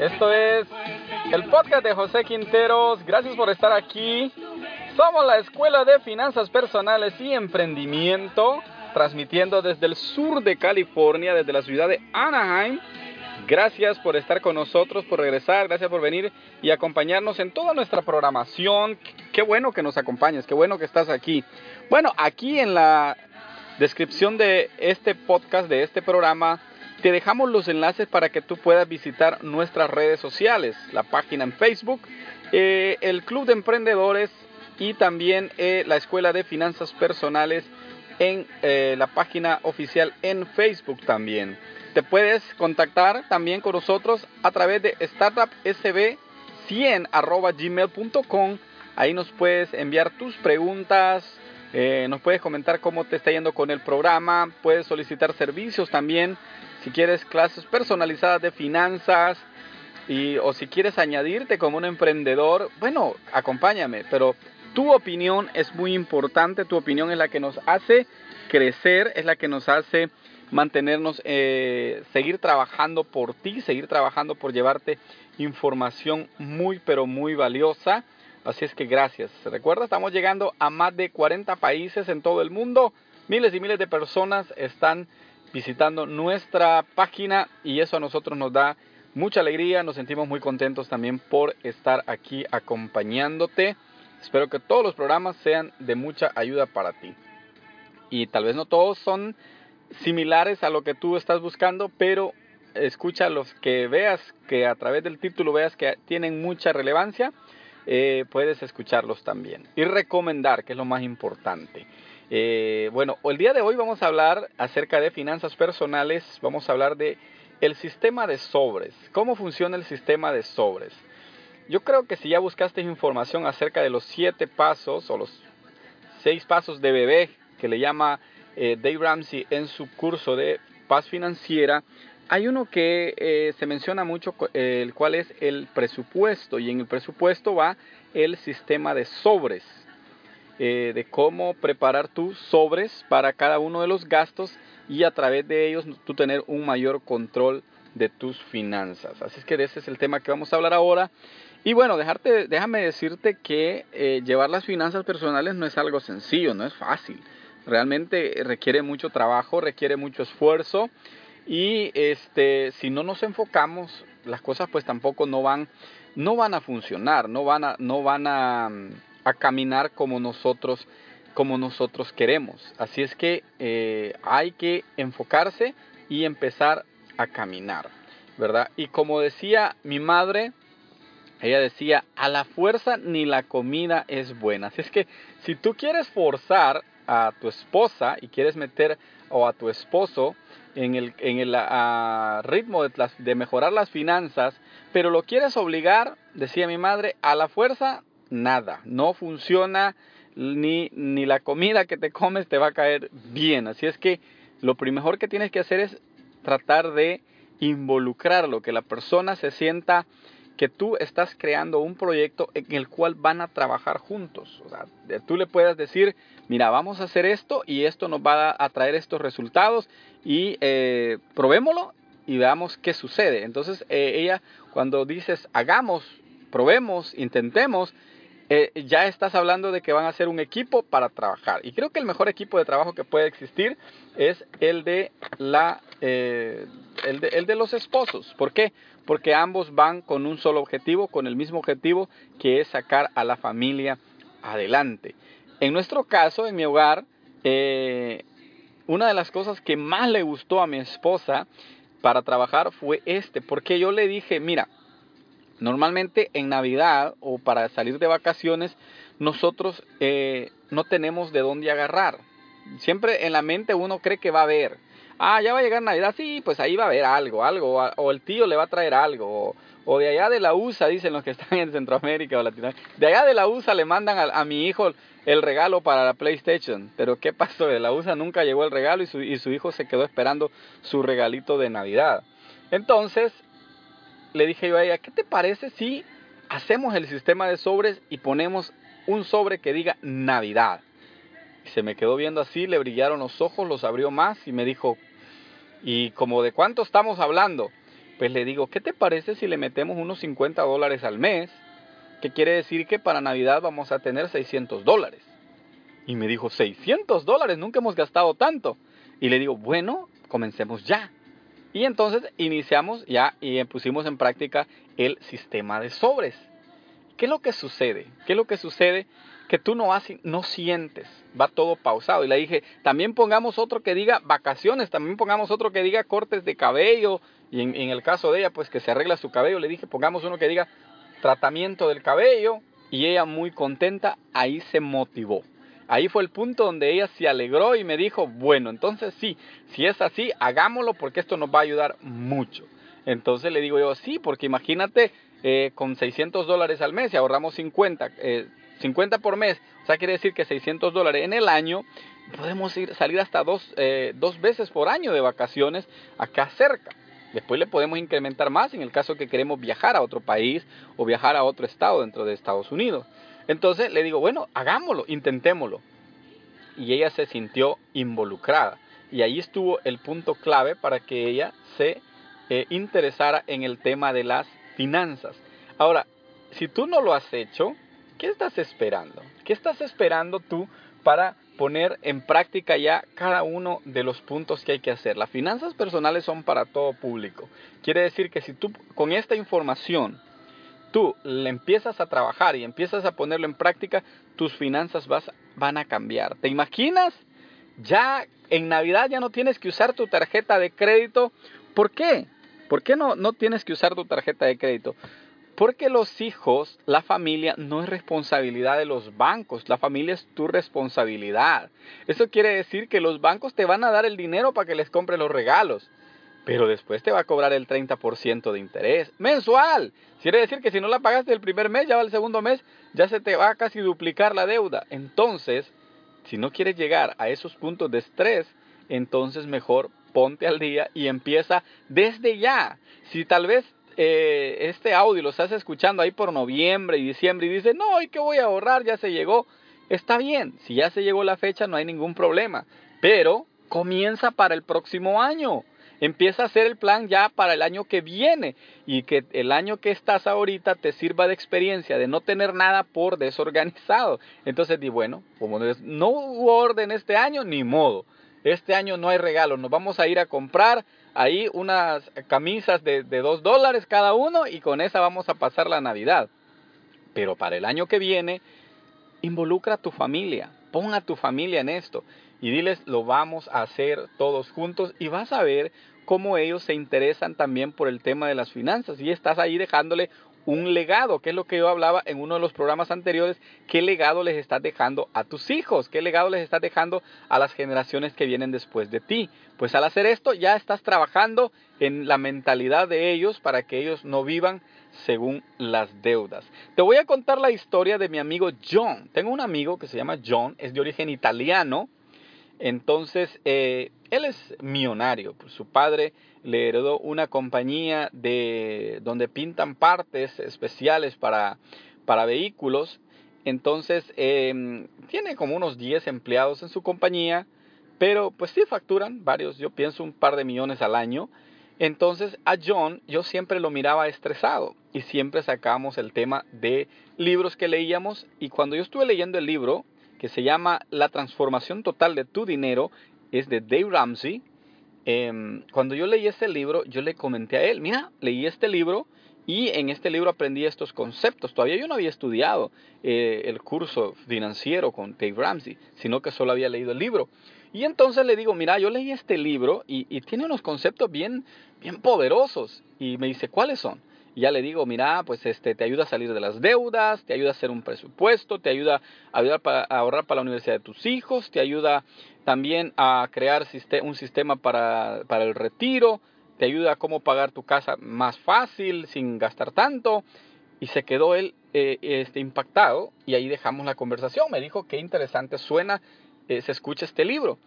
Esto es el podcast de José Quinteros. Gracias por estar aquí. Somos la Escuela de Finanzas Personales y Emprendimiento, transmitiendo desde el sur de California, desde la ciudad de Anaheim. Gracias por estar con nosotros, por regresar, gracias por venir y acompañarnos en toda nuestra programación. Qué bueno que nos acompañes, qué bueno que estás aquí. Bueno, aquí en la descripción de este podcast, de este programa, te dejamos los enlaces para que tú puedas visitar nuestras redes sociales, la página en Facebook, eh, el Club de Emprendedores y también eh, la Escuela de Finanzas Personales en eh, la página oficial en Facebook también. Te puedes contactar también con nosotros a través de startupsb100.gmail.com. Ahí nos puedes enviar tus preguntas, nos puedes comentar cómo te está yendo con el programa, puedes solicitar servicios también si quieres clases personalizadas de finanzas y, o si quieres añadirte como un emprendedor, bueno, acompáñame, pero tu opinión es muy importante, tu opinión es la que nos hace crecer, es la que nos hace mantenernos, eh, seguir trabajando por ti, seguir trabajando por llevarte información muy, pero muy valiosa. Así es que gracias. Recuerda, estamos llegando a más de 40 países en todo el mundo. Miles y miles de personas están visitando nuestra página y eso a nosotros nos da mucha alegría, nos sentimos muy contentos también por estar aquí acompañándote. Espero que todos los programas sean de mucha ayuda para ti. Y tal vez no todos son similares a lo que tú estás buscando, pero escucha los que veas, que a través del título veas que tienen mucha relevancia, eh, puedes escucharlos también. Y recomendar, que es lo más importante. Eh, bueno, el día de hoy vamos a hablar acerca de finanzas personales, vamos a hablar de el sistema de sobres, cómo funciona el sistema de sobres. Yo creo que si ya buscaste información acerca de los siete pasos o los seis pasos de bebé que le llama eh, Dave Ramsey en su curso de paz financiera, hay uno que eh, se menciona mucho, el cual es el presupuesto, y en el presupuesto va el sistema de sobres. Eh, de cómo preparar tus sobres para cada uno de los gastos y a través de ellos tú tener un mayor control de tus finanzas. Así es que ese es el tema que vamos a hablar ahora. Y bueno, dejarte, déjame decirte que eh, llevar las finanzas personales no es algo sencillo, no es fácil. Realmente requiere mucho trabajo, requiere mucho esfuerzo y este, si no nos enfocamos, las cosas pues tampoco no van, no van a funcionar, no van a, no van a a caminar como nosotros como nosotros queremos. Así es que eh, hay que enfocarse y empezar a caminar, ¿verdad? Y como decía mi madre, ella decía, a la fuerza ni la comida es buena. Así es que si tú quieres forzar a tu esposa y quieres meter o a tu esposo en el, en el ritmo de, de mejorar las finanzas, pero lo quieres obligar, decía mi madre, a la fuerza nada, no funciona ni, ni la comida que te comes te va a caer bien. Así es que lo primero que tienes que hacer es tratar de involucrarlo, que la persona se sienta que tú estás creando un proyecto en el cual van a trabajar juntos. O sea, tú le puedas decir, mira, vamos a hacer esto y esto nos va a traer estos resultados y eh, probémoslo y veamos qué sucede. Entonces eh, ella, cuando dices, hagamos, probemos, intentemos, eh, ya estás hablando de que van a ser un equipo para trabajar. Y creo que el mejor equipo de trabajo que puede existir es el de, la, eh, el, de, los esposos. ¿Por qué? Porque ambos van con un solo objetivo, con el mismo objetivo que es sacar a la familia adelante. En nuestro caso, en mi hogar, eh, una de las cosas que más le gustó a mi esposa para trabajar fue este, porque yo le dije, mira, Normalmente en Navidad o para salir de vacaciones nosotros eh, no tenemos de dónde agarrar. Siempre en la mente uno cree que va a haber. Ah, ya va a llegar Navidad, sí, pues ahí va a haber algo, algo, o el tío le va a traer algo, o, de allá de la USA, dicen los que están en Centroamérica o Latinoamérica, de allá de la USA le mandan a, mi hijo el regalo para la PlayStation. Pero ¿qué pasó? De la USA nunca llegó el regalo y su, y su hijo se quedó esperando su regalito de Navidad. Entonces, le dije yo a ella, ¿qué te parece si hacemos el sistema de sobres y ponemos un sobre que diga Navidad? Se me quedó viendo así, le brillaron los ojos, los abrió más y me dijo, ¿Y como de cuánto estamos hablando? Pues le digo, ¿qué te parece si le metemos unos 50 dólares al mes? Que quiere decir que para Navidad vamos a tener 600 dólares. Y me dijo, 600 dólares, nunca hemos gastado tanto. Y le digo, bueno, comencemos ya. Y entonces iniciamos ya y pusimos en práctica el sistema de sobres. ¿Qué es lo que sucede? ¿Qué es lo que sucede? Que tú no, no sientes, va todo pausado. Y le dije, también pongamos otro que diga vacaciones, también pongamos otro que diga cortes de cabello. Y en, en el caso de ella, pues que se arregla su cabello, le dije, pongamos uno que diga tratamiento del cabello. Y ella muy contenta, ahí se motivó. Ahí fue el punto donde ella se alegró y me dijo, bueno, entonces sí, si es así, hagámoslo porque esto nos va a ayudar mucho. Entonces le digo yo, sí, porque imagínate eh, con 600 dólares al mes y ahorramos 50, 50 eh, por mes, o sea, quiere decir que 600 dólares en el año, podemos ir, salir hasta dos, eh, dos veces por año de vacaciones acá cerca. Después le podemos incrementar más en el caso que queremos viajar a otro país o viajar a otro estado dentro de Estados Unidos. Entonces le digo, bueno, hagámoslo, intentémoslo. Y ella se sintió involucrada. Y ahí estuvo el punto clave para que ella se eh, interesara en el tema de las finanzas. Ahora, si tú no lo has hecho, ¿qué estás esperando? ¿Qué estás esperando tú para poner en práctica ya cada uno de los puntos que hay que hacer? Las finanzas personales son para todo público. Quiere decir que si tú con esta información tú le empiezas a trabajar y empiezas a ponerlo en práctica, tus finanzas vas, van a cambiar. ¿Te imaginas? Ya en Navidad ya no tienes que usar tu tarjeta de crédito. ¿Por qué? ¿Por qué no, no tienes que usar tu tarjeta de crédito? Porque los hijos, la familia, no es responsabilidad de los bancos, la familia es tu responsabilidad. Eso quiere decir que los bancos te van a dar el dinero para que les compre los regalos pero después te va a cobrar el 30% de interés mensual. Quiere decir que si no la pagaste el primer mes, ya va el segundo mes, ya se te va a casi duplicar la deuda. Entonces, si no quieres llegar a esos puntos de estrés, entonces mejor ponte al día y empieza desde ya. Si tal vez eh, este audio lo estás escuchando ahí por noviembre y diciembre y dices, no, ¿y qué voy a ahorrar? Ya se llegó. Está bien, si ya se llegó la fecha no hay ningún problema, pero comienza para el próximo año. Empieza a hacer el plan ya para el año que viene y que el año que estás ahorita te sirva de experiencia de no tener nada por desorganizado. Entonces di, bueno, como no hubo orden este año, ni modo. Este año no hay regalo, nos vamos a ir a comprar ahí unas camisas de, dos dólares cada uno y con esa vamos a pasar la Navidad. Pero para el año que viene, involucra a tu familia, pon a tu familia en esto y diles, lo vamos a hacer todos juntos y vas a ver cómo ellos se interesan también por el tema de las finanzas y estás ahí dejándole un legado, que es lo que yo hablaba en uno de los programas anteriores, qué legado les estás dejando a tus hijos, qué legado les estás dejando a las generaciones que vienen después de ti. Pues al hacer esto ya estás trabajando en la mentalidad de ellos para que ellos no vivan según las deudas. Te voy a contar la historia de mi amigo John. Tengo un amigo que se llama John, es de origen italiano, entonces, eh, él es millonario. Pues, su padre le heredó una compañía de donde pintan partes especiales para, para vehículos. Entonces, em, tiene como unos 10 empleados en su compañía, pero pues sí facturan varios, yo pienso un par de millones al año. Entonces a John yo siempre lo miraba estresado y siempre sacábamos el tema de libros que leíamos y cuando yo estuve leyendo el libro, que se llama La transformación total de tu dinero, es de Dave Ramsey. Em, cuando yo leí este libro, yo le comenté a él, mira, leí este libro y en este libro aprendí estos conceptos. Todavía yo no había estudiado eh, el curso financiero con Dave Ramsey, sino que solo había leído el libro. Y entonces le digo, mira, yo leí este libro y, y tiene unos conceptos bien, bien poderosos. Y me dice, ¿cuáles son? Ya le digo, mira, pues este te ayuda a salir de las deudas, te ayuda a hacer un presupuesto, te ayuda a, ayudar para, ahorrar para la universidad de tus hijos, te ayuda también a crear un sistema para, para el retiro, te ayuda a cómo pagar tu casa más fácil, sin gastar tanto. Y se quedó él eh, este, impactado y ahí dejamos la conversación. Me dijo, qué interesante suena, eh, se escucha este libro.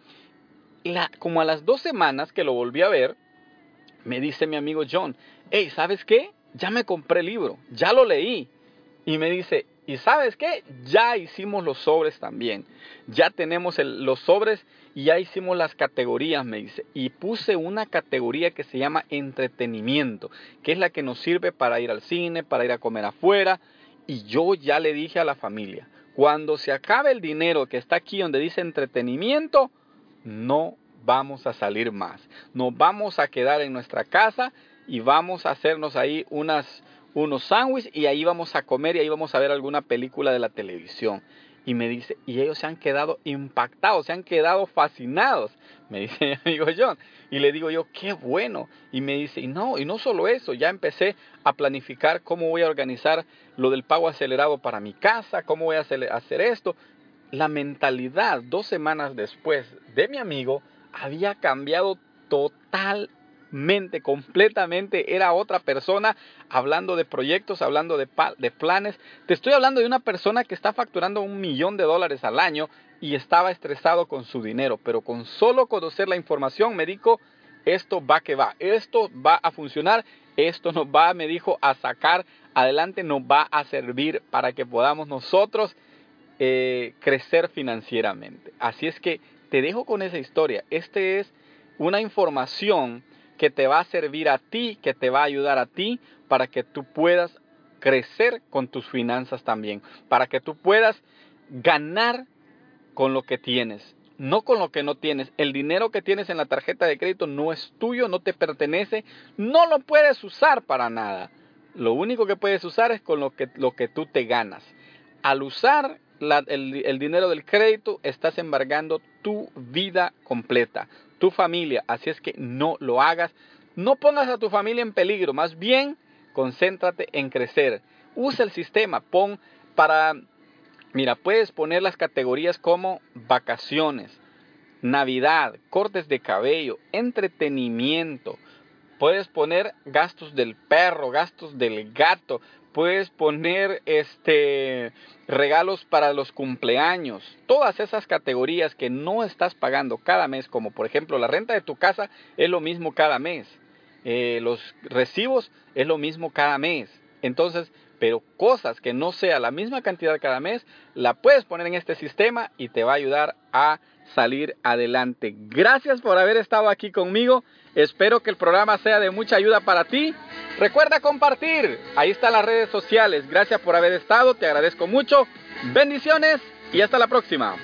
La, como a las dos semanas que lo volví a ver, me dice mi amigo John, hey, ¿sabes qué? Ya me compré el libro, ya lo leí. Y me dice, Y sabes qué? Ya hicimos los sobres también. Ya tenemos los sobres y ya hicimos las categorías, me dice. Y puse una categoría que se llama entretenimiento, que es la que nos sirve para ir al cine, para ir a comer afuera. Y yo ya le dije a la familia, cuando se acabe el dinero que está aquí donde dice entretenimiento, no vamos a salir más. Nos vamos a quedar en nuestra casa y vamos a hacernos ahí unas, unos sándwiches y ahí vamos a comer y ahí vamos a ver alguna película de la televisión. Y me dice, y ellos se han quedado impactados, se han quedado fascinados, me dice mi amigo John. Y le digo yo, qué bueno. Y me dice, y no, y no solo eso, ya empecé a planificar cómo voy a organizar lo del pago acelerado para mi casa, cómo voy a hacer esto. La mentalidad dos semanas después de mi amigo había cambiado totalmente, completamente. Era otra persona hablando de proyectos, hablando de, planes. Te estoy hablando de una persona que está facturando un millón de dólares al año y estaba estresado con su dinero, pero con solo conocer la información me dijo, esto va que va, esto va a funcionar, esto nos va, me dijo, a sacar adelante, nos va a servir para que podamos nosotros eh, crecer financieramente. Así es que te dejo con esa historia. Este es una información que te va a servir a ti, que te va a ayudar a ti para que tú puedas crecer con tus finanzas también, para que tú puedas ganar con lo que tienes, no con lo que no tienes. El dinero que tienes en la tarjeta de crédito no es tuyo, no te pertenece, no lo puedes usar para nada. Lo único que puedes usar es con lo que, lo que tú te ganas. Al usar el, dinero del crédito, estás embargando tu vida completa, tu familia. Así es que no lo hagas. No pongas a tu familia en peligro, más bien concéntrate en crecer. Usa el sistema, pon para, mira, puedes poner las categorías como vacaciones, Navidad, cortes de cabello, entretenimiento. Puedes poner gastos del perro, gastos del gato, puedes poner este regalos para los cumpleaños, todas esas categorías que no estás pagando cada mes, como por ejemplo la renta de tu casa es lo mismo cada mes, eh, los recibos es lo mismo cada mes, entonces, pero cosas que no sea la misma cantidad cada mes, la puedes poner en este sistema y te va a ayudar a salir adelante. Gracias por haber estado aquí conmigo. Espero que el programa sea de mucha ayuda para ti. Recuerda compartir. Ahí están las redes sociales. Gracias por haber estado. Te agradezco mucho. Bendiciones y hasta la próxima.